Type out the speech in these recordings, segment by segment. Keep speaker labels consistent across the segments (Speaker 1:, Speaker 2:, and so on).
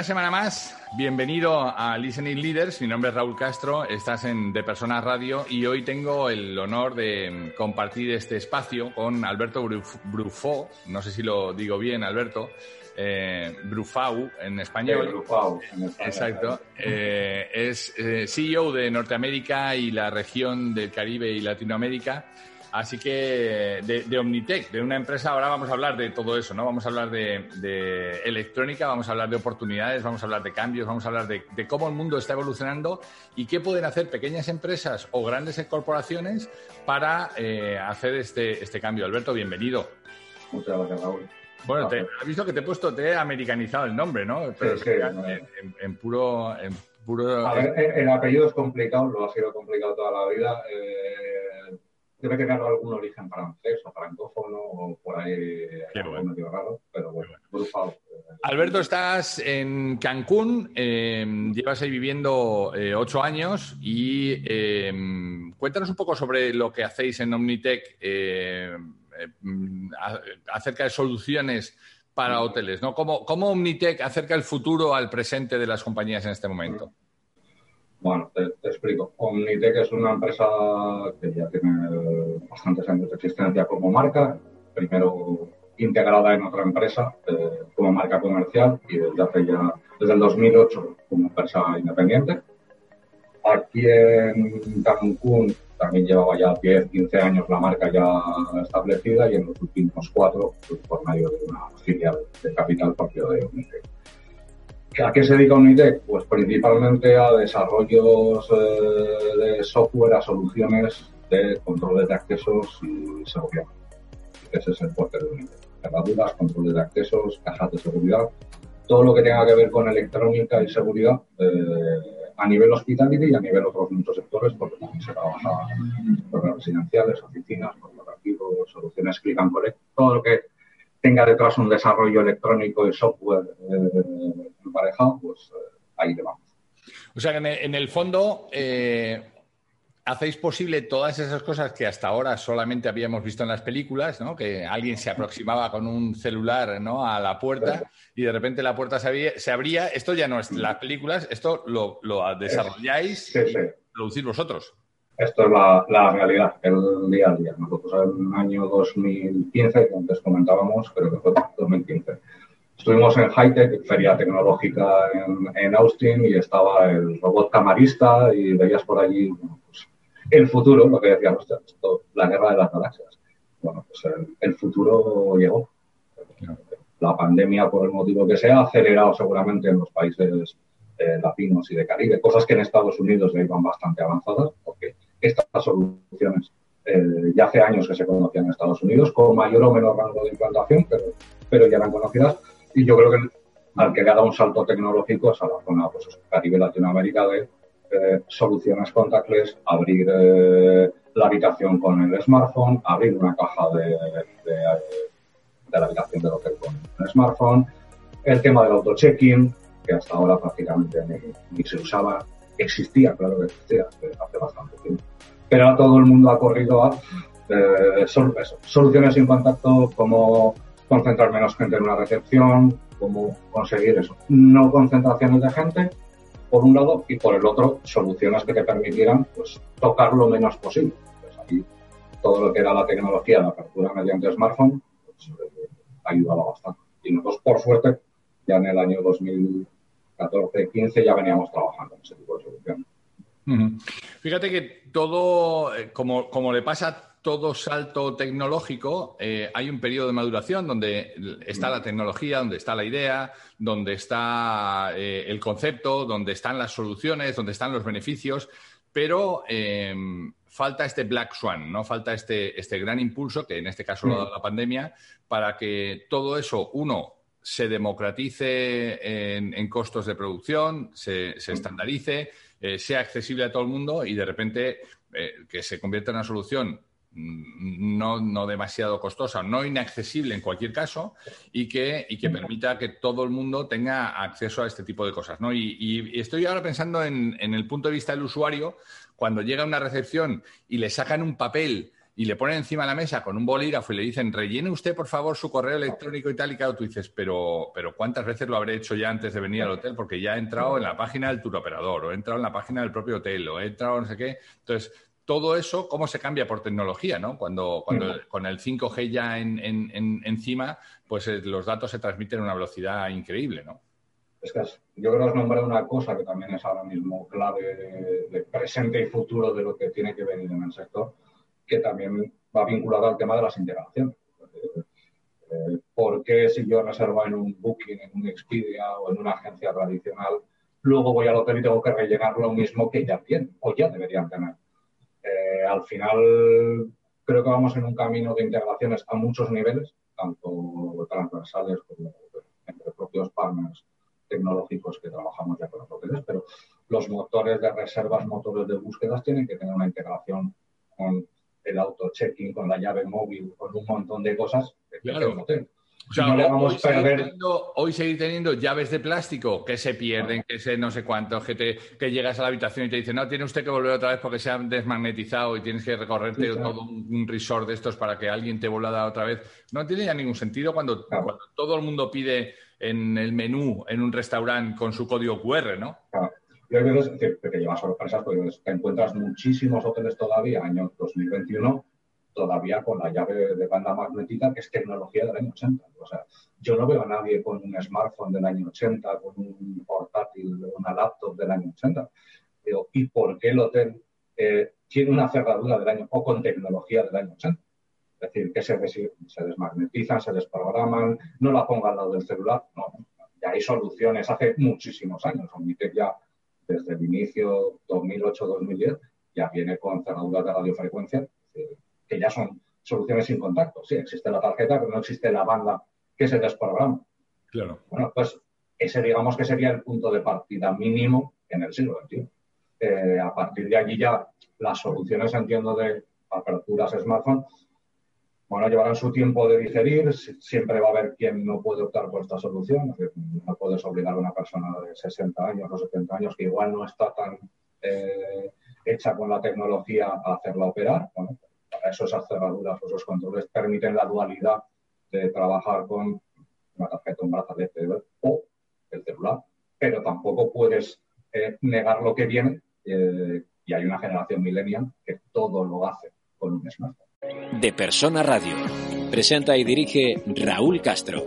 Speaker 1: Una semana más, bienvenido a Listening Leaders. Mi nombre es Raúl Castro, estás en De Personas Radio y hoy tengo el honor de compartir este espacio con Alberto Brufó, no sé si lo digo bien, Alberto, eh, Brufau en español.
Speaker 2: Brufau, en español.
Speaker 1: Exacto. Eh, es eh, CEO de Norteamérica y la región del Caribe y Latinoamérica. Así que de, de, Omnitech, de una empresa, ahora vamos a hablar de todo eso, ¿no? Vamos a hablar de, de electrónica, vamos a hablar de oportunidades, vamos a hablar de cambios, vamos a hablar de, de, cómo el mundo está evolucionando y qué pueden hacer pequeñas empresas o grandes corporaciones para eh, hacer este, este cambio. Alberto, bienvenido.
Speaker 2: Muchas gracias, Raúl.
Speaker 1: Bueno, te, has visto que te he puesto, te he americanizado el nombre, ¿no?
Speaker 2: Pero sí, sí, no,
Speaker 1: en, en, puro... En puro
Speaker 2: a ver, el, apellido es complicado, lo ha sido complicado toda la vida. Eh, debe tener algún origen francés o francófono o por ahí algo bueno. medio raro, pero bueno, bueno.
Speaker 1: Alberto, estás en Cancún, eh, llevas ahí viviendo eh, ocho años y eh, cuéntanos un poco sobre lo que hacéis en Omnitech acerca de soluciones para hoteles, ¿no? ¿Cómo, ¿Cómo Omnitech acerca el futuro al presente de las compañías en este momento?
Speaker 2: Bueno, te, te, explico. Omnitech es una empresa que ya tiene bastantes años de existencia como marca. Primero integrada en otra empresa eh, como marca comercial y desde hace ya, desde el 2008 como empresa independiente. Aquí en Cancún también llevaba ya 10, 15 años la marca ya establecida y en los últimos cuatro pues, por medio de una filial de capital propio de Omnitech. ¿A qué se dedica Unitec? Pues principalmente a desarrollos eh, de software, a soluciones de controles de accesos y seguridad. Ese es el fuerte de Unitec. Cerraduras, controles de accesos, cajas de seguridad, todo lo que tenga que ver con electrónica y seguridad eh, a nivel hospitality y a nivel otros muchos sectores, porque también se trabaja en residenciales, oficinas, corporativos, soluciones click and collect, todo lo que tenga detrás un desarrollo electrónico y software eh, emparejado, pues eh, ahí le vamos.
Speaker 1: O sea que en el, fondo eh, hacéis posible todas esas cosas que hasta ahora solamente habíamos visto en las películas, ¿no? Que alguien se aproximaba con un celular ¿no? a la puerta y de repente la puerta se, había- se abría. Esto ya no es las películas, esto lo, lo desarrolláis
Speaker 2: Sí, sí.
Speaker 1: y producís vosotros.
Speaker 2: Esto es la, la realidad, el día a día. Nosotros en el año 2015, que antes comentábamos, creo que fue 2015, estuvimos en Hightech, feria tecnológica en, en Austin, y estaba el robot camarista y veías por allí pues, el futuro, lo que esto, la guerra de las galaxias. Bueno, pues el, el futuro llegó. La pandemia, por el motivo que sea, ha acelerado seguramente en los países eh, latinos y de Caribe, cosas que en Estados Unidos ya iban bastante avanzadas, porque estas soluciones eh, ya hace años que se conocían en Estados Unidos, con mayor o menor rango de implantación, pero, pero ya eran conocidas. Y yo creo que al que le ha dado un salto tecnológico es a la zona pues, Caribe Latinoamérica de eh, soluciones contactless, abrir eh, la habitación con el smartphone, abrir una caja de, de, la habitación del hotel con el smartphone, el tema del auto-check-in, que hasta ahora prácticamente ni, ni, se usaba, existía, claro que existía, hace bastante tiempo. Pero todo el mundo ha corrido a eh, soluciones sin contacto, como concentrar menos gente en una recepción, cómo conseguir eso. No concentraciones de gente, por un lado, y por el otro, soluciones que te permitieran pues, tocar lo menos posible. Pues todo lo que era la tecnología, la apertura mediante smartphone, pues, eh, ayudaba bastante. Y nosotros, por suerte, ya en el año 2014-15 ya veníamos trabajando en ese tipo de soluciones.
Speaker 1: Fíjate que todo, eh, como, como le pasa todo salto tecnológico, eh, hay un periodo de maduración donde está la tecnología, donde está la idea, donde está eh, el concepto, donde están las soluciones, donde están los beneficios, pero em, falta este black swan, ¿no? Falta este, este gran impulso, que en este caso lo ha dado la pandemia, para que todo eso, uno, se democratice en, costos de producción, se, estandarice, eh, sea accesible a todo el mundo y de repente que se convierta en una solución no, no, demasiado costosa, no inaccesible en cualquier caso, y que, y que permita que todo el mundo tenga acceso a este tipo de cosas. ¿no? Y, estoy ahora pensando en, el punto de vista del usuario, cuando llega a una recepción y le sacan un papel y le ponen encima de la mesa con un bolígrafo y le dicen, rellene usted, por favor, su correo electrónico y tal, y claro, tú dices, pero, pero ¿cuántas veces lo habré hecho ya antes de venir al hotel? Porque ya he entrado en la página del tour operador, o he entrado en la página del propio hotel, o he entrado no sé qué. Entonces, todo eso, cómo se cambia por tecnología, ¿no? Cuando, cuando con el 5G ya en, encima, pues eh, los datos se transmiten a una velocidad increíble, ¿no?
Speaker 2: Es que yo creo que has nombrado una cosa que también es ahora mismo clave de, presente y futuro de lo que tiene que venir en el sector, que también va vinculado al tema de las integraciones. Eh, ¿Por qué si yo reservo en un Booking, en un Expedia o en una agencia tradicional, luego voy al hotel y tengo que rellenar lo mismo que ya tienen o ya deberían tener? Eh, al final creo que vamos en un camino de integraciones a muchos niveles, tanto transversales como entre propios partners tecnológicos que trabajamos ya con los hoteles, pero los motores de reservas, motores de búsquedas tienen que tener una integración con el auto-checking, con la llave móvil, con un montón de cosas que
Speaker 1: claro. el hotel. O sea, hoy, seguir teniendo, hoy, seguir teniendo, llaves de plástico que se pierden, que se no sé cuánto, que, te, que llegas a la habitación y te dicen, no, tiene usted que volver otra vez porque se han desmagnetizado y tienes que recorrerte todo un, resort de estos para que alguien te vuelva a dar otra vez. No tiene ya ningún sentido cuando, todo el mundo pide en el menú en un restaurante con su código QR, ¿no?
Speaker 2: Claro. Yo hay veces que, que te llevas sorpresas porque te encuentras muchísimos hoteles todavía, año 2021, todavía con la llave de banda magnética, que es tecnología del año 80. O sea, yo no veo a nadie con un smartphone del año 80, con un portátil, una laptop del año 80. Digo, ¿y por qué el hotel eh, tiene una cerradura del año o con tecnología del año 80? Es decir, que se, se desmagnetizan, se desprograman, no la ponga al lado del celular. No, ya hay soluciones hace muchísimos años. Omnitec ya, desde el inicio 2008-2010, ya viene con cerraduras de radiofrecuencia que ya son soluciones sin contacto. Sí, existe la tarjeta, pero no existe la banda que se desprograma.
Speaker 1: Claro.
Speaker 2: Bueno, pues ese digamos que sería el punto de partida mínimo en el siglo XXI. Eh, a partir de allí ya las soluciones, entiendo, de aperturas smartphone, bueno, llevarán su tiempo de digerir, siempre va a haber quien no puede optar por esta solución, no puedes obligar a una persona de 60 años o 70 años que igual no está tan eh, hecha con la tecnología a hacerla operar. Bueno, para eso esas cerraduras o esos controles permiten la dualidad de trabajar con una tarjeta, un brazalete o el celular, pero tampoco puedes eh, negar lo que viene eh, y hay una generación millennial que todo lo hace con un smartphone.
Speaker 3: De Persona Radio. Presenta y dirige Raúl Castro.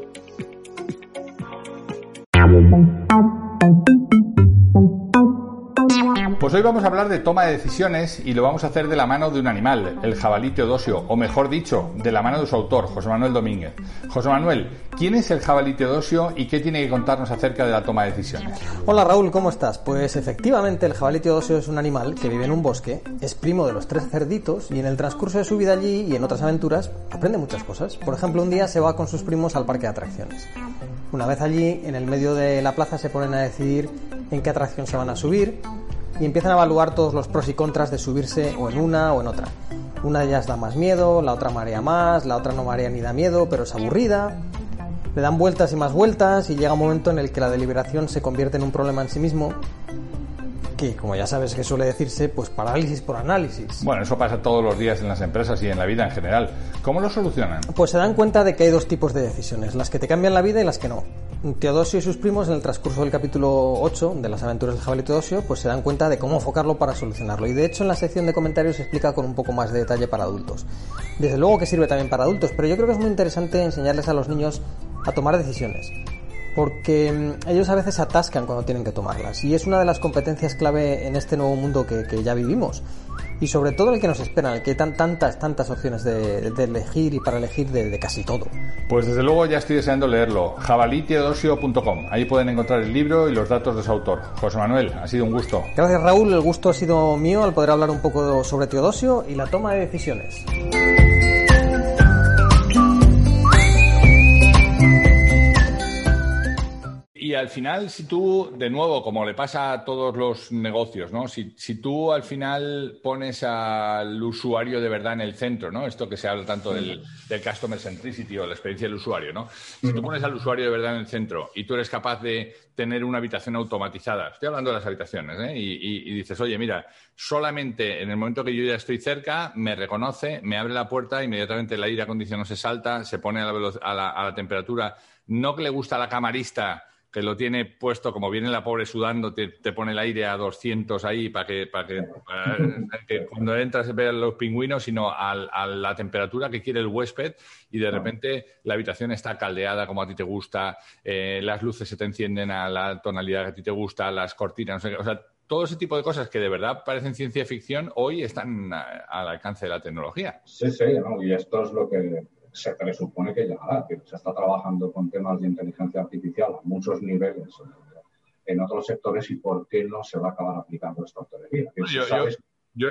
Speaker 1: Pues hoy vamos a hablar de toma de decisiones y lo vamos a hacer de la mano de un animal, el jabalí teodosio, o mejor dicho, de la mano de su autor, José Manuel Domínguez. José Manuel, ¿quién es el jabalí teodosio y qué tiene que contarnos acerca de la toma de decisiones?
Speaker 4: Hola Raúl, ¿cómo estás? Pues efectivamente el jabalí teodosio es un animal que vive en un bosque, es primo de los tres cerditos y en el transcurso de su vida allí y en otras aventuras aprende muchas cosas. Por ejemplo, un día se va con sus primos al parque de atracciones. Una vez allí, en el medio de la plaza se ponen a decidir en qué atracción se van a subir y empiezan a evaluar todos los pros y contras de subirse o en una o en otra. Una de ellas da más miedo, la otra marea más, la otra no marea ni da miedo, pero es aburrida. Le dan vueltas y más vueltas y llega un momento en el que la deliberación se convierte en un problema en sí mismo que, como ya sabes que suele decirse, pues parálisis por análisis.
Speaker 1: Bueno, eso pasa todos los días en las empresas y en la vida en general. ¿Cómo lo solucionan?
Speaker 4: Pues se dan cuenta de que hay dos tipos de decisiones, las que te cambian la vida y las que no. Teodosio y sus primos, en el transcurso del capítulo 8 de las aventuras del jabalí Teodosio, pues se dan cuenta de cómo enfocarlo para solucionarlo. Y de hecho en la sección de comentarios se explica con un poco más de detalle para adultos. Desde luego que sirve también para adultos, pero yo creo que es muy interesante enseñarles a los niños a tomar decisiones. Porque mm, ellos a veces atascan cuando tienen que tomarlas y es una de las competencias clave en este nuevo mundo que, ya vivimos y sobre todo el que nos espera, el que hay tan, tantas, tantas opciones de, elegir y para elegir de, casi todo.
Speaker 1: Pues desde luego ya estoy deseando leerlo, jabaliteodosio.com, ahí pueden encontrar el libro y los datos de su autor. José Manuel, ha sido un gusto.
Speaker 4: Gracias Raúl, el gusto ha sido mío al poder hablar un poco sobre Teodosio y la toma de decisiones.
Speaker 1: Y al final, si tú, de nuevo, como le pasa a todos los negocios, ¿no? Si, si, tú al final pones al usuario de verdad en el centro, ¿no? Esto que se habla tanto del, del customer centricity o la experiencia del usuario, ¿no? Si tú pones al usuario de verdad en el centro y tú eres capaz de tener una habitación automatizada, estoy hablando de las habitaciones, ¿eh? y, y, dices, oye, mira, solamente en el momento que yo ya estoy cerca, me reconoce, me abre la puerta, inmediatamente el aire acondicionado se salta, se pone a la, a la, a la temperatura, no que le gusta a la camarista que lo tiene puesto, como viene la pobre sudando, te, pone el aire a 200 ahí para que, para que, cuando entras se vean los pingüinos, sino a, la temperatura que quiere el huésped y de repente la habitación está caldeada como a ti te gusta, eh, las luces se te encienden a la tonalidad que a ti te gusta, las cortinas, no sé o sea, todo ese tipo de cosas que de verdad parecen ciencia ficción hoy están al alcance de la tecnología.
Speaker 2: Sí, sí, y esto es lo que se presupone que llegará, que se está trabajando con temas de inteligencia artificial a muchos niveles en otros sectores y por qué no se va a acabar aplicando esta hotelería.
Speaker 1: Yo,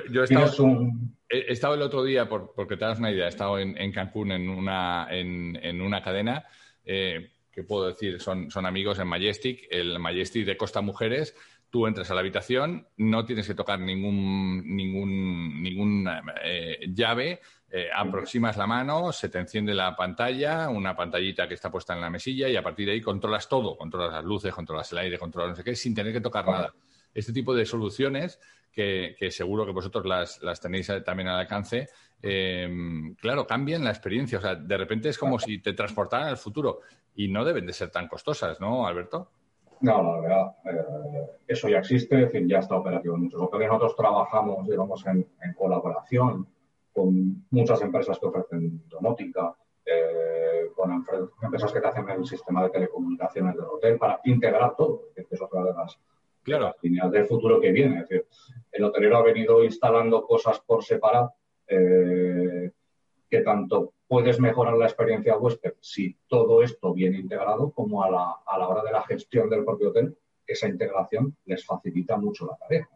Speaker 1: he, estado, el otro día, porque te das una idea, he estado en, Cancún en una, en, una cadena eh, que puedo decir, son, son amigos en Majestic, el Majestic de Costa Mujeres, tú entras a la habitación, no tienes que tocar ningún, ningún, ningún eh, llave, eh, aproximas la mano, se te enciende la pantalla, una pantallita que está puesta en la mesilla y a partir de ahí controlas todo, controlas las luces, controlas el aire, controlas no sé qué, sin tener que tocar nada. Este tipo de soluciones que, seguro que vosotros las, tenéis también al alcance, em, claro, cambian la experiencia. O sea, de repente es como si te transportaran al futuro y no deben de ser tan costosas, ¿no, Alberto?
Speaker 2: No, la verdad, eh, eso ya existe, es decir, ya está operativo en muchos hoteles. Nosotros trabajamos, digamos, en, colaboración con muchas empresas que ofrecen domótica, eh, con empresas que te hacen el sistema de telecomunicaciones del hotel para integrar todo, que es otra de las, líneas del futuro que viene. Es decir, el hotelero ha venido instalando cosas por separado eh, que tanto puedes mejorar la experiencia huésped si todo esto viene integrado, como a la, a la hora de la gestión del propio hotel, esa integración les facilita mucho la tarea.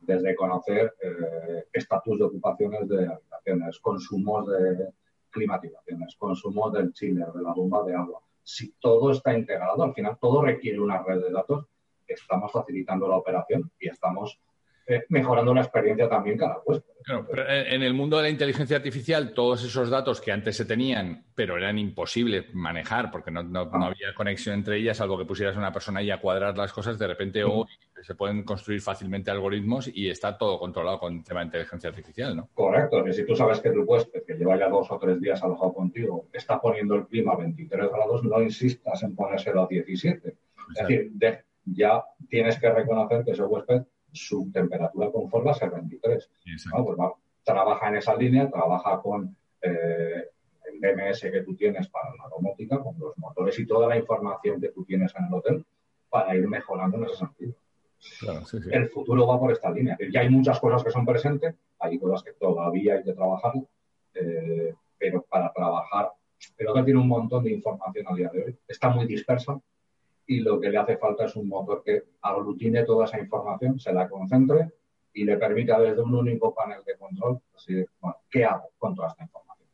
Speaker 2: Desde conocer eh, estatus de ocupaciones de habitaciones, consumos de climatizaciones, consumos del chiller, de la bomba de agua. Si todo está integrado, al final todo requiere una red de datos, estamos facilitando la operación y estamos eh, mejorando la experiencia también cada huésped.
Speaker 1: en el mundo de la inteligencia artificial, todos esos datos que antes se tenían, pero eran imposibles manejar porque no, ah. había conexión entre ellas, salvo que pusieras a una persona ahí a cuadrar las cosas, de repente hoy se pueden construir fácilmente algoritmos y está todo controlado con el tema de inteligencia artificial, ¿no?
Speaker 2: Correcto, que si tú sabes que tu huésped, que lleva ya dos o tres días alojado contigo, está poniendo el clima a 23 grados, no insistas en ponérselo a 17. Es decir, ya tienes que reconocer que ese huésped su temperatura conforme a ser 23. Pues trabaja en esa línea, trabaja con eh, el DMS que tú tienes para la domótica, con los motores y toda la información que tú tienes en el hotel para ir mejorando en ese sentido. El futuro va por esta línea. Ya hay muchas cosas que son presentes, hay cosas que todavía hay que trabajar, eh, pero para trabajar, pero que tiene un montón de información a día de hoy. Está muy dispersa, y lo que le hace falta es un motor que aglutine toda esa información, se la concentre y le permita desde un único panel de control, así, bueno, ¿qué hago con toda esta información?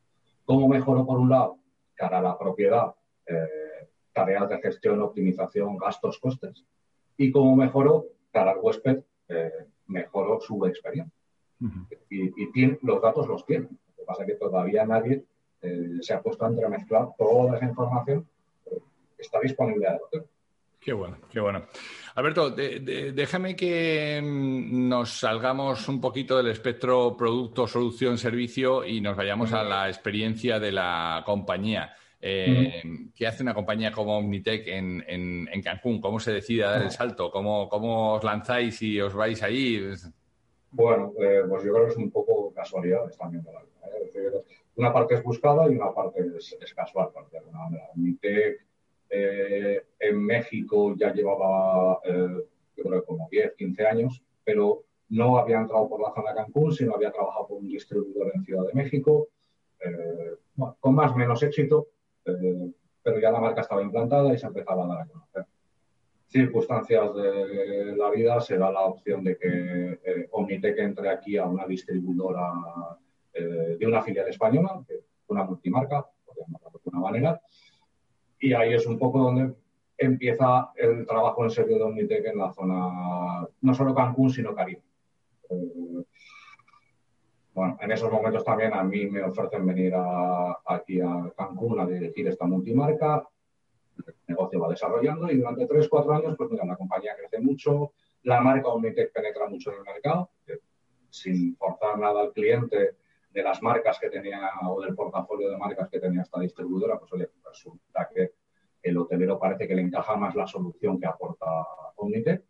Speaker 2: ¿Cómo mejoro, por un lado, cara a la propiedad, eh, tareas de gestión, optimización, gastos, costes? Y cómo mejoro, cara al huésped, eh, mejoro su experiencia. Y, los datos los tienen. Lo que pasa es que todavía nadie eh, se ha puesto a entremezclar toda esa información que está disponible a hotel.
Speaker 1: Qué bueno, qué bueno. Alberto, déjame que mm, nos salgamos un poquito del espectro producto, solución, servicio y nos vayamos a la experiencia de la compañía. Eh, ¿Qué hace una compañía como Omnitech en, Cancún? ¿Cómo se decide a dar el salto? ¿Cómo, os lanzáis y os vais ahí?
Speaker 2: Bueno, eh, pues yo creo que es un poco casualidad también de. ¿eh? una parte es buscada y una parte es, casual, de alguna manera. Omnitech en México ya llevaba, eh, yo creo, como 10, 15 años, pero no había entrado por la zona de Cancún, sino había trabajado por un distribuidor en Ciudad de México, eh, con más o menos éxito, eh, pero ya la marca estaba implantada y se empezaba a dar a conocer. Circunstancias de la vida se da la opción de que eh, Omnitec entre aquí a una distribuidora de una filial española, una multimarca, por llamarlo de alguna manera, y ahí es un poco donde empieza el trabajo en serio de Omnitec en la zona, no solo Cancún, sino Caribe. Eh, bueno, en esos momentos también a mí me ofrecen venir aquí a Cancún a dirigir esta multimarca. El negocio va desarrollando y durante tres, cuatro años, pues mira, la compañía crece mucho, la marca Omnitec penetra mucho en el mercado, sin forzar nada al cliente de las marcas que tenía o del portafolio de marcas que tenía esta distribuidora, pues resulta que el hotelero parece que le encaja más la solución que aporta Omnitec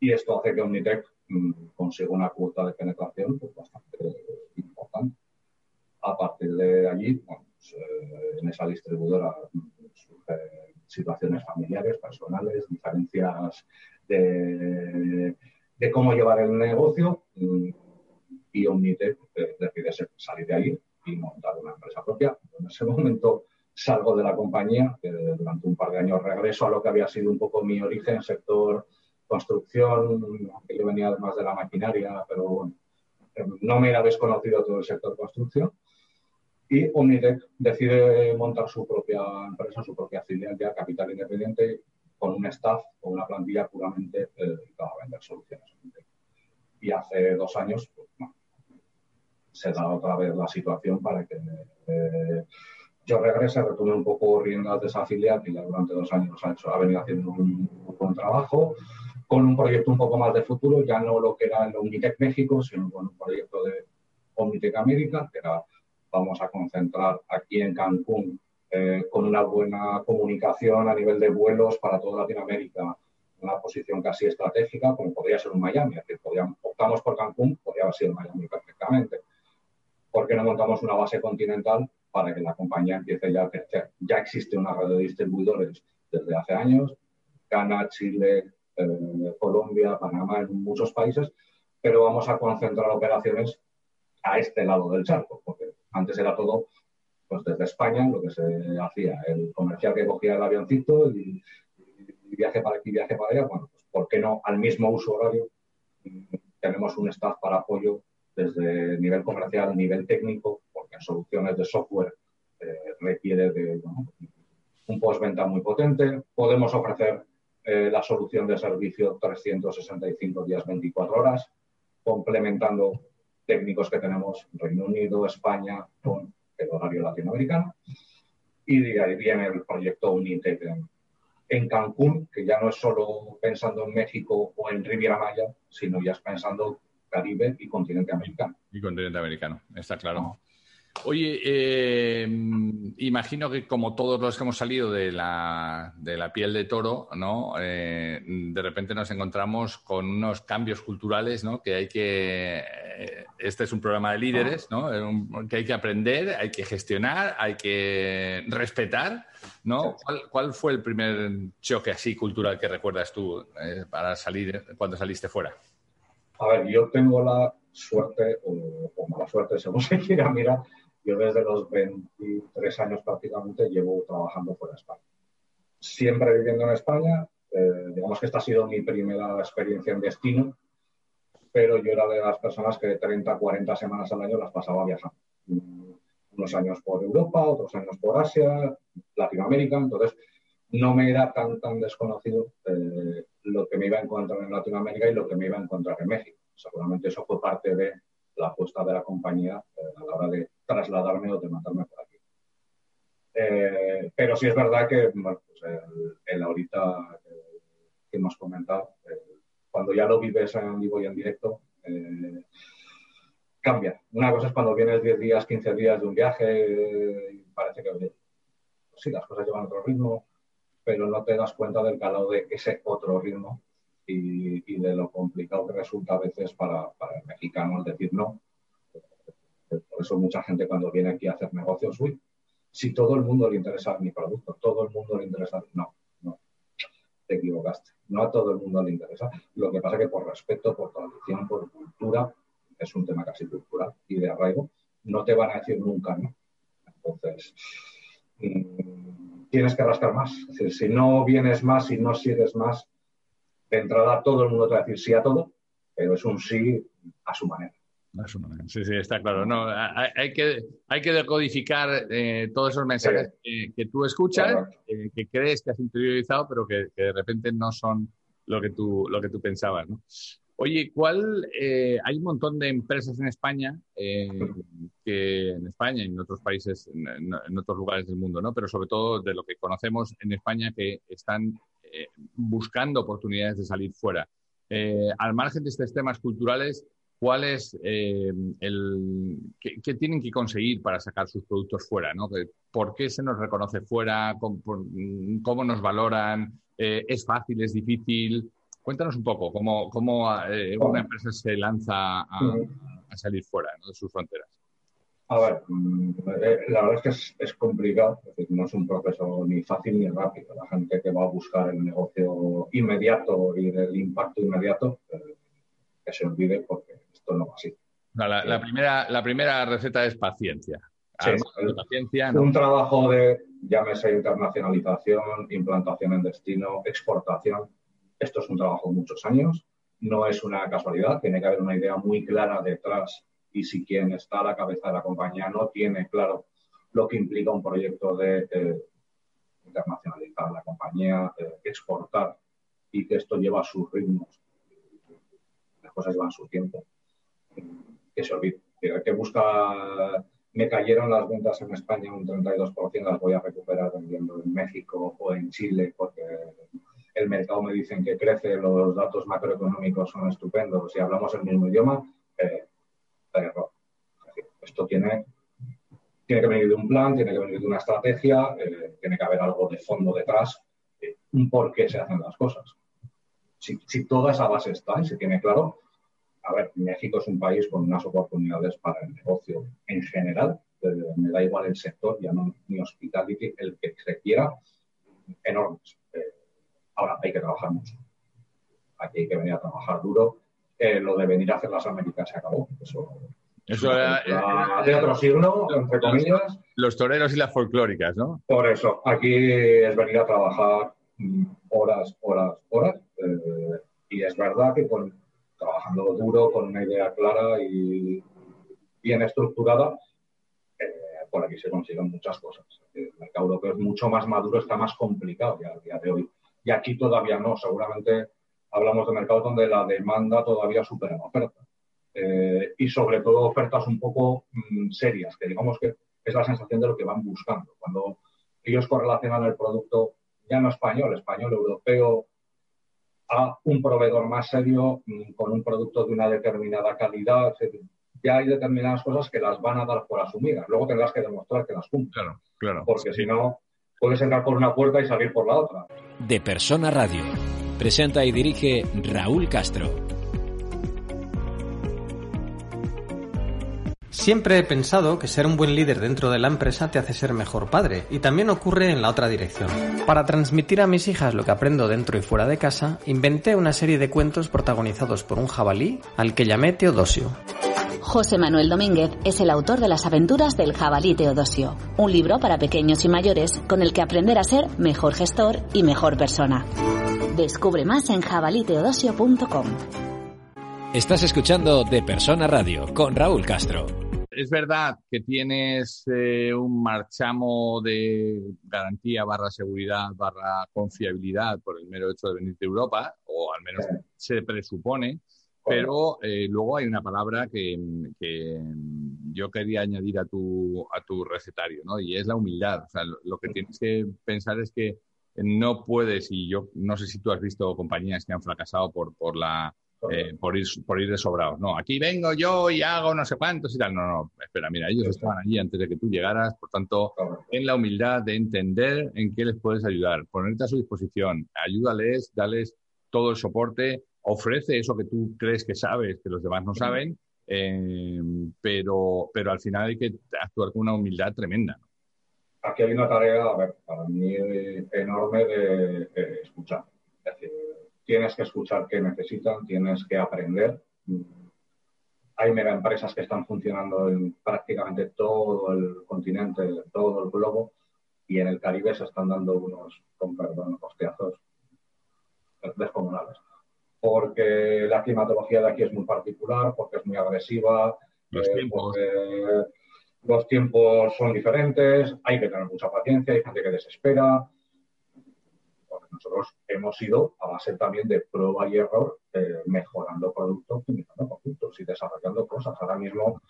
Speaker 2: y esto hace que Omnitec mm, consiga una cuota de penetración pues, bastante importante. A partir de allí, pues, eh, en esa distribuidora surgen situaciones familiares, personales, diferencias de, cómo llevar el negocio mm, y Omnitec eh, decide salir de ahí y montar una empresa propia. En ese momento salgo de la compañía, durante un par de años regreso a lo que había sido un poco mi origen, sector construcción, aunque yo venía además de la maquinaria, pero bueno, no me era desconocido todo el sector construcción. Y Omnitec decide montar su propia empresa, su propia filial capital independiente, con un staff, con una plantilla puramente eh, dedicada a vender soluciones. Y hace dos años pues, se da otra vez la situación para que eh, yo regrese, retome un poco riendas de esa filial que ya durante dos años ha, hecho, ha venido haciendo un, buen trabajo, con un proyecto un poco más de futuro, ya no lo que era el Omnitec México, sino con un proyecto de Omnitec América, que era, vamos a concentrar aquí en Cancún eh, con una buena comunicación a nivel de vuelos para toda Latinoamérica, una posición casi estratégica, como podría ser un Miami, es decir, optamos por Cancún, podría haber sido Miami perfectamente. ¿Por qué no montamos una base continental para que la compañía empiece ya a crecer? Ya existe una red de distribuidores desde hace años, Ghana, Chile, eh, Colombia, Panamá, en muchos países, pero vamos a concentrar operaciones a este lado del charco, porque antes era todo pues desde España, lo que se hacía, el comercial que cogía el avioncito y, viaje para aquí, viaje para allá, bueno, pues ¿por qué no al mismo uso horario? Tenemos un staff para apoyo desde nivel comercial, nivel técnico, porque en soluciones de software eh, requiere de un postventa muy potente. Podemos ofrecer eh, la solución de servicio 365 días 24 horas, complementando técnicos que tenemos en Reino Unido, España, con el horario latinoamericano. Y de ahí viene el proyecto Unitec en, Cancún, que ya no es solo pensando en México o en Riviera Maya, sino ya es pensando Caribe y continente americano.
Speaker 1: Y continente americano, está claro. Oye, eh, imagino que como todos los que hemos salido de la, de la piel de toro, ¿no? Eh, de repente nos encontramos con unos cambios culturales, ¿no? Que hay que... Eh, este es un programa de líderes, ¿no? Que hay que aprender, hay que gestionar, hay que respetar, ¿no? ¿Cuál, cuál fue el primer choque así cultural que recuerdas tú para salir cuando saliste fuera?
Speaker 2: A ver, yo tengo la suerte, o, o mala suerte, según se quiera mirar, yo desde los 23 años prácticamente llevo trabajando fuera de España. Siempre viviendo en España, eh, digamos que esta ha sido mi primera experiencia en destino, pero yo era de las personas que 30, 40 semanas al año las pasaba viajando. Unos años por Europa, otros años por Asia, Latinoamérica, entonces no me era tan, tan desconocido eh, lo que me iba a encontrar en Latinoamérica y lo que me iba a encontrar en México. Seguramente eso fue parte de la apuesta de la compañía eh, a la hora de trasladarme o de matarme por aquí. Eh, pero sí es verdad que bueno, pues el, ahorita que hemos comentado, cuando ya lo vives en vivo y en directo, eh, cambia. Una cosa es cuando vienes 10 días, 15 días de un viaje y parece que pues sí, las cosas llevan otro ritmo, pero no te das cuenta del calado de ese otro ritmo y, de lo complicado que resulta a veces para, el mexicano el decir no. Por eso mucha gente cuando viene aquí a hacer negocios, uy, si todo el mundo le interesa mi producto, todo el mundo le interesa, no, no. equivocaste. No a todo el mundo le interesa. Lo que pasa es que por respeto, por tradición, por cultura, es un tema casi cultural y de arraigo, no te van a decir nunca no. Entonces, mm, tienes que rascar más. Es decir, si no vienes más, si no sigues más, de entrada todo el mundo te va a decir sí a todo, pero es un sí a su manera.
Speaker 1: Sí, sí, está claro. No, hay, que, hay que decodificar eh, todos esos mensajes que, tú escuchas, eh, que crees que has interiorizado, pero que, de repente no son lo que tú, lo que tú pensabas. Oye, ¿cuál? Eh, hay un montón de empresas en España, que en España y en otros países, en, otros lugares del mundo, ¿no? Pero sobre todo de lo que conocemos en España, que están buscando oportunidades de salir fuera. al margen de estos temas culturales, cuál es eh, el qué, tienen que conseguir para sacar sus productos fuera. ¿Por qué se nos reconoce fuera? ¿Cómo, nos valoran? Eh, ¿Es fácil? ¿Es difícil? Cuéntanos un poco cómo, cómo eh, una empresa se lanza a, salir fuera de sus fronteras.
Speaker 2: A ver, mm, la verdad es que es, complicado, no es un proceso ni fácil ni rápido. La gente que va a buscar el negocio inmediato y el impacto inmediato, que se olvide porque esto no va así.
Speaker 1: la, primera, la primera receta es paciencia.
Speaker 2: paciencia Un trabajo de, llámese internacionalización, implantación en destino, exportación. Esto es un trabajo de muchos años, no es una casualidad, tiene que haber una idea muy clara detrás y si quien está a la cabeza de la compañía no tiene claro lo que implica un proyecto de eh, internacionalizar la compañía, exportar y que esto lleva sus ritmos cosas llevan su tiempo. Que se olvide. Que busca, me cayeron las ventas en España un 32%, las voy a recuperar vendiendo en México o en Chile porque el mercado me dicen que crece, los datos macroeconómicos son estupendos, si hablamos el mismo idioma, eh, Esto tiene, tiene que venir de un plan, tiene que venir de una estrategia, eh, tiene que haber algo de fondo detrás, eh, un por qué se hacen las cosas. Si, toda esa base está y se tiene claro, a ver, México es un país con unas oportunidades para el negocio en general, me da igual el sector, ya no ni hospitality, el que se quiera, enormes. Eh, ahora hay que trabajar mucho. Aquí hay que venir a trabajar duro. Eh, lo de venir a hacer las Américas se acabó. Eso,
Speaker 1: eso era,
Speaker 2: de otro siglo, entre comillas.
Speaker 1: Los toreros y las folclóricas, ¿no?
Speaker 2: Por eso, aquí es venir a trabajar mm, horas, horas, horas. Eh, y es verdad que con trabajando duro, con una idea clara y bien estructurada, eh, por aquí se consiguen muchas cosas. El mercado europeo es mucho más maduro, está más complicado ya al día de hoy. Y aquí todavía no, seguramente hablamos de mercados donde la demanda todavía supera la oferta. Eh, y sobre todo ofertas un poco mm, serias, que digamos que es la sensación de lo que van buscando. Cuando ellos correlacionan el producto ya no español, español, europeo, a un proveedor más serio mm, con un producto de una determinada calidad. Ya hay determinadas cosas que las van a dar por asumidas. Luego tendrás que demostrar que las cumplen.
Speaker 1: Claro, claro.
Speaker 2: Porque si no, puedes entrar por una puerta y salir por la otra.
Speaker 3: De Persona Radio. Presenta y dirige Raúl Castro.
Speaker 4: Siempre he pensado que ser un buen líder dentro de la empresa te hace ser mejor padre, y también ocurre en la otra dirección. Para transmitir a mis hijas lo que aprendo dentro y fuera de casa, inventé una serie de cuentos protagonizados por un jabalí al que llamé Teodosio.
Speaker 5: José Manuel Domínguez es el autor de Las aventuras del jabalí Teodosio, un libro para pequeños y mayores con el que aprender a ser mejor gestor y mejor persona. Descubre más en jabaliteodosio.com.
Speaker 3: Estás escuchando De Persona Radio con Raúl Castro
Speaker 1: es verdad que tienes eh, un marchamo de garantía barra seguridad barra confiabilidad por el mero hecho de venir de Europa, o al menos se presupone, pero eh, luego hay una palabra que, yo quería añadir a tu, a tu recetario, ¿no? Y es la humildad. O sea, lo que tienes que pensar es que no puedes, y yo no sé si tú has visto compañías que han fracasado por, por la eh, por, ir, por ir de sobrados. No, aquí vengo yo y hago no sé cuántos y tal. No, no, espera, mira, ellos estaban allí antes de que tú llegaras, por tanto, en la humildad de entender en qué les puedes ayudar, ponerte a su disposición, ayúdales, dales todo el soporte, ofrece eso que tú crees que sabes, que los demás no saben, eh, pero, pero al final hay que actuar con una humildad tremenda.
Speaker 2: Aquí hay una tarea, a ver, para mí enorme de, de escuchar. Es decir, tienes que escuchar qué necesitan, tienes que aprender. Hay mega empresas que están funcionando en prácticamente todo el continente, todo el globo, y en el Caribe se están dando unos, con perdón, hostiazos descomunales. Porque la climatología de aquí es muy particular, porque es muy agresiva,
Speaker 1: los, eh,
Speaker 2: porque los tiempos son diferentes, hay que tener mucha paciencia, hay gente que desespera. Porque nosotros hemos ido a base también de prueba y error, eh, mejorando productos, optimizando productos y desarrollando cosas. Ahora mismo,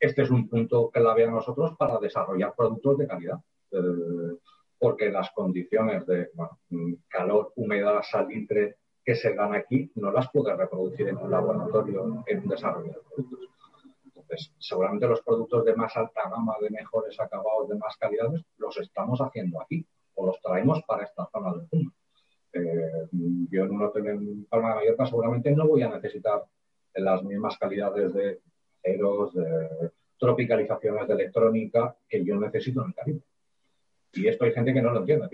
Speaker 2: este es un punto clave a nosotros para desarrollar productos de calidad. Eh, porque las condiciones de calor, humedad, salitre que se dan aquí no las puede reproducir en un laboratorio en un desarrollo de productos. Entonces, seguramente los productos de más alta gama, de mejores acabados, de más calidades, los estamos haciendo aquí o los traemos para esta zona del mundo. Eh, yo en un hotel en Palma de Mallorca seguramente no voy a necesitar las mismas calidades de ceros, de tropicalizaciones de electrónica que yo necesito en el Caribe. Y esto hay gente que no lo entiende.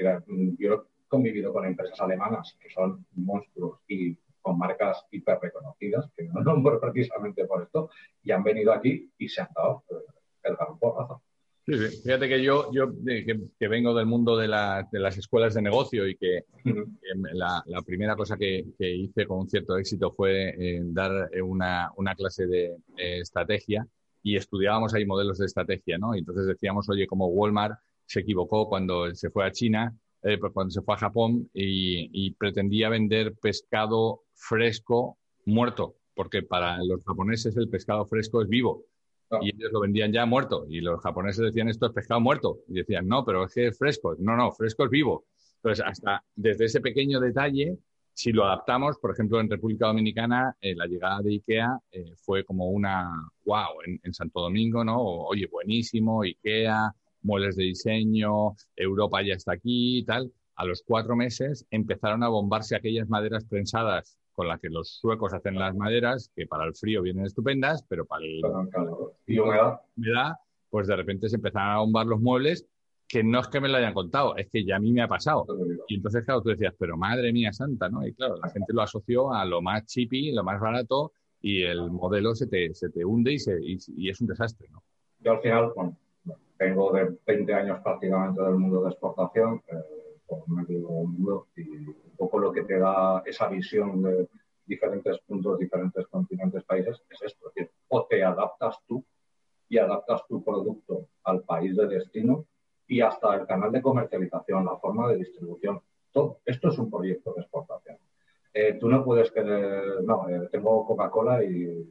Speaker 2: Yo convivido con empresas alemanas que son monstruos y con marcas hiper reconocidas, que no nombro precisamente por esto, y han venido aquí y se han dado eh, el gran porrazo.
Speaker 1: Sí, sí. Fíjate que yo, yo que, vengo del mundo de, de, las escuelas de negocio y que, la, primera cosa que, hice con un cierto éxito fue eh, dar una, una, clase de estrategia y estudiábamos ahí modelos de estrategia, ¿no? Y entonces decíamos, oye, como Walmart se equivocó cuando se fue a China, eh, pues cuando se fue a Japón y, pretendía vender pescado fresco muerto, porque para los japoneses el pescado fresco es vivo. Ah. Y ellos lo vendían ya muerto. Y los japoneses decían esto es pescado muerto. Y decían, no, pero es que es fresco. No, no, fresco es vivo. Entonces, hasta desde ese pequeño detalle, si lo adaptamos, por ejemplo, en República Dominicana, eh, la llegada de IKEA eh, fue como una, wow, en, en, Santo Domingo, ¿no? Oye, buenísimo, IKEA, muebles de diseño, Europa ya está aquí y tal. A los cuatro meses empezaron a bombarse aquellas maderas prensadas con las que los suecos hacen las maderas, que para el frío vienen estupendas, pero para el
Speaker 2: calor y humedad,
Speaker 1: pues de repente se empezaron a bombar los muebles que no es que me lo hayan contado, es que ya a mí me ha pasado. Y entonces, claro, tú decías, pero madre mía santa, ¿no? Y claro, la gente lo asoció a lo más chippy, lo más barato, y el modelo se te, se te hunde y, se, y, es un desastre, ¿no?
Speaker 2: Yo al final, bueno, vengo de 20 años prácticamente del mundo de exportación, eh, por medio y un poco lo que te da esa visión de diferentes puntos, diferentes continentes, países, es esto. Es decir, o te adaptas tú y adaptas tu producto al país de destino y hasta el canal de comercialización, la forma de distribución. Todo. Esto es un proyecto de exportación. Eh, tú no puedes que, no, eh, tengo Coca-Cola y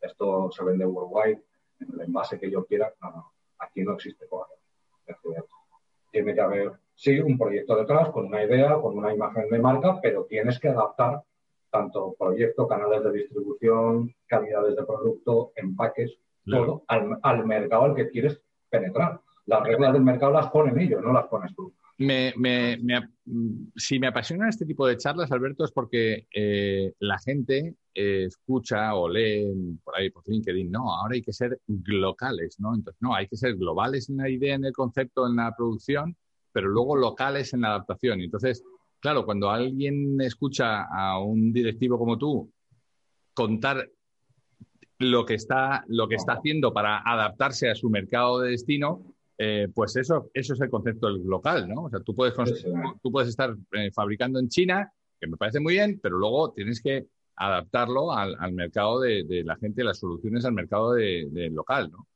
Speaker 2: esto se vende worldwide, en el envase que yo quiera. No, no Aquí no existe Coca-Cola. Tiene que haber, sí, un proyecto detrás, con una idea, con una imagen de marca, pero tienes que adaptar tanto proyecto, canales de distribución, calidades de producto, empaques, todo al, mercado al que quieres penetrar. Las reglas del mercado las ponen ellos, no las pones tú.
Speaker 1: Me, me, si me apasionan este tipo de charlas, Alberto, es porque eh, la gente eh, escucha o lee por ahí por LinkedIn, no, ahora hay que ser locales, ¿no? Entonces, no, hay que ser globales en la idea, en el concepto, en la producción, pero luego locales en la adaptación. Entonces, claro, cuando alguien escucha a un directivo como tú contar lo que está, lo que está haciendo para adaptarse a su mercado de destino, eh, pues eso, eso es el concepto del local, ¿no? O sea, tú puedes, tú puedes estar eh, fabricando en China, que me parece muy bien, pero luego tienes que adaptarlo al, mercado de, la gente, las soluciones al mercado de, local, ¿no?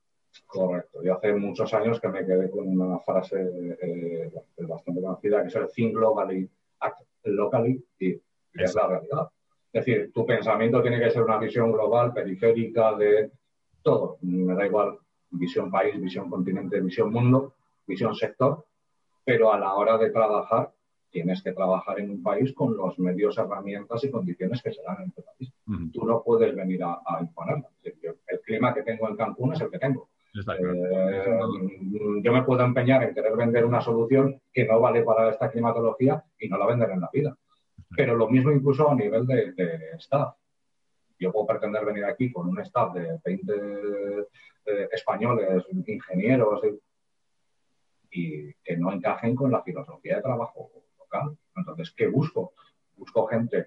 Speaker 2: Correcto. Yo hace muchos años que me quedé con una frase eh, bastante conocida que es el think globally, act locally y, es la realidad. Es decir, tu pensamiento tiene que ser una visión global, periférica de todo. Me da igual visión país, visión continente, visión mundo, visión sector, pero a la hora de trabajar tienes que trabajar en un país con los medios, herramientas y condiciones que se dan en tu país. Tú no puedes venir a, a El clima que tengo en Cancún es el que tengo. Eh, yo me puedo empeñar en querer vender una solución que no vale para esta climatología y no la vender en la vida. Pero lo mismo incluso a nivel de, de staff. Yo puedo pretender venir aquí con un staff de 20 eh, españoles, ingenieros, y que no encajen con la filosofía de trabajo entonces, ¿qué busco? Busco gente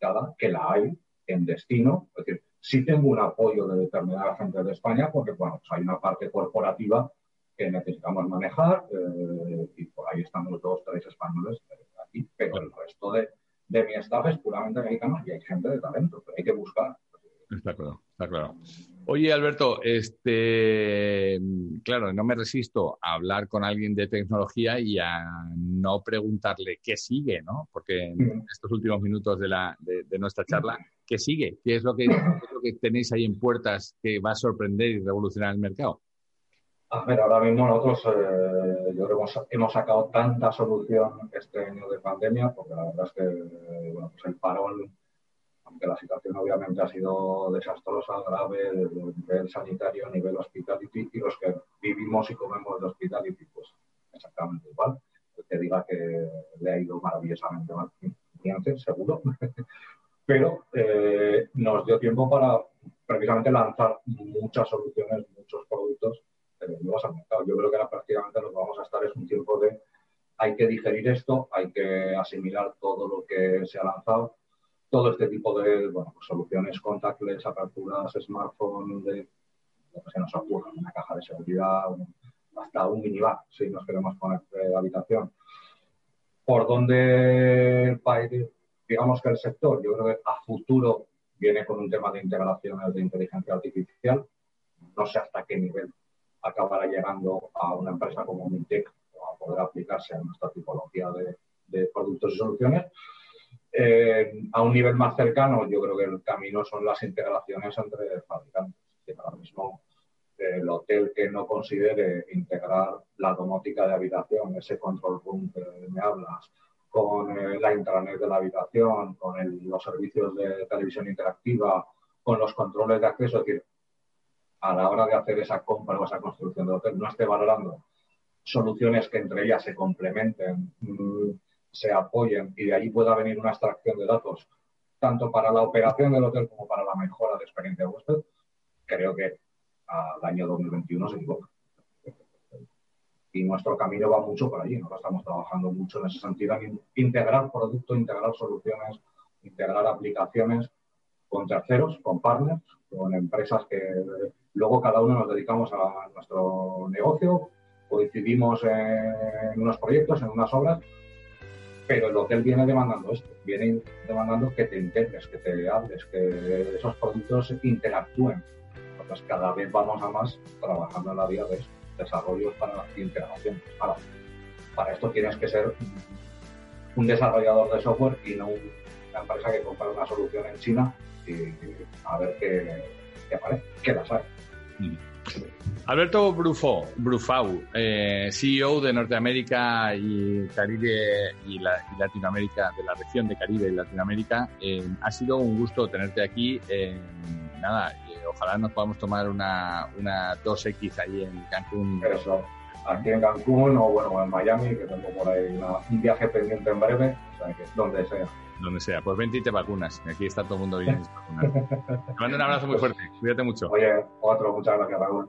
Speaker 2: verdad que la hay en destino. Es decir, sí tengo un apoyo de determinada gente de España porque, bueno, pues hay una parte corporativa que necesitamos manejar eh, y por ahí estamos los dos, tres españoles aquí, pero el resto de, de mi staff es puramente americano y hay gente de talento, pero hay que buscar.
Speaker 1: Está claro, está claro. Oye, Alberto, este, claro, no me resisto a hablar con alguien de tecnología y a no preguntarle qué sigue, ¿no? Porque en estos últimos minutos de, la, de, nuestra charla, ¿qué sigue? ¿Qué es, lo que, lo que tenéis ahí en puertas que va a sorprender y revolucionar el mercado?
Speaker 2: A ver, ahora mismo nosotros eh, yo hemos, hemos, sacado tanta solución este año de pandemia, porque la verdad es que bueno, pues el parón aunque la situación obviamente ha sido desastrosa, grave, a nivel sanitario, a nivel hospitality, y los que vivimos y comemos de hospitality, pues exactamente igual. El que diga que le ha ido maravillosamente mal, seguro. Pero eh, nos dio tiempo para precisamente lanzar muchas soluciones, muchos productos nuevos al mercado. Yo creo que ahora prácticamente que vamos a estar es un tiempo de hay que digerir esto, hay que asimilar todo lo que se ha lanzado todo este tipo de bueno, pues soluciones contactless, aperturas, smartphone, de lo que se nos ocurra, una caja de seguridad, hasta un minibar, si nos queremos poner de habitación. ¿Por dónde va ir, digamos que el sector? Yo creo que a futuro viene con un tema de integraciones de inteligencia artificial. No sé hasta qué nivel acabará llegando a una empresa como Mintec a poder aplicarse a nuestra tipología de, de productos y soluciones eh, a un nivel más cercano, yo creo que el camino son las integraciones entre fabricantes. ahora mismo, el hotel que no considere integrar la domótica de habitación, ese control room que me hablas, con eh, la intranet de la habitación, con los servicios de televisión interactiva, con los controles de acceso, es decir, a la hora de hacer esa compra o esa construcción de hotel, no esté valorando soluciones que entre ellas se complementen, mm, se apoyen y de ahí pueda venir una extracción de datos, tanto para la operación del hotel como para la mejora de experiencia de huésped, creo que al año 2021 se equivoca. Y nuestro camino va mucho por allí, estamos trabajando mucho en ese sentido, en integrar productos, integrar soluciones, integrar aplicaciones con terceros, con partners, con empresas que luego cada uno nos dedicamos a nuestro negocio, coincidimos en unos proyectos, en unas obras, pero el hotel viene demandando esto, viene demandando que te integres, que te hables, que esos productos interactúen. Entonces cada vez vamos a más trabajando en la vía de desarrollos para integración. para esto tienes que ser un desarrollador de software y no una empresa que compra una solución en China y, a ver qué, aparece, qué las hay. Mm.
Speaker 1: Alberto Brufau, eh, CEO de Norteamérica y Caribe y, Latinoamérica, de la región de Caribe y Latinoamérica. Eh, ha sido un gusto tenerte aquí. nada, ojalá nos podamos tomar una, una 2X ahí en Cancún.
Speaker 2: Eso, aquí en Cancún o bueno, en Miami, que tengo por ahí un viaje pendiente en breve, o sea, que donde sea
Speaker 1: donde sea. Pues vente y te vacunas. Aquí está todo el mundo bien Te mando un abrazo muy fuerte. Cuídate mucho.
Speaker 2: Oye, otro, muchas gracias, Raúl.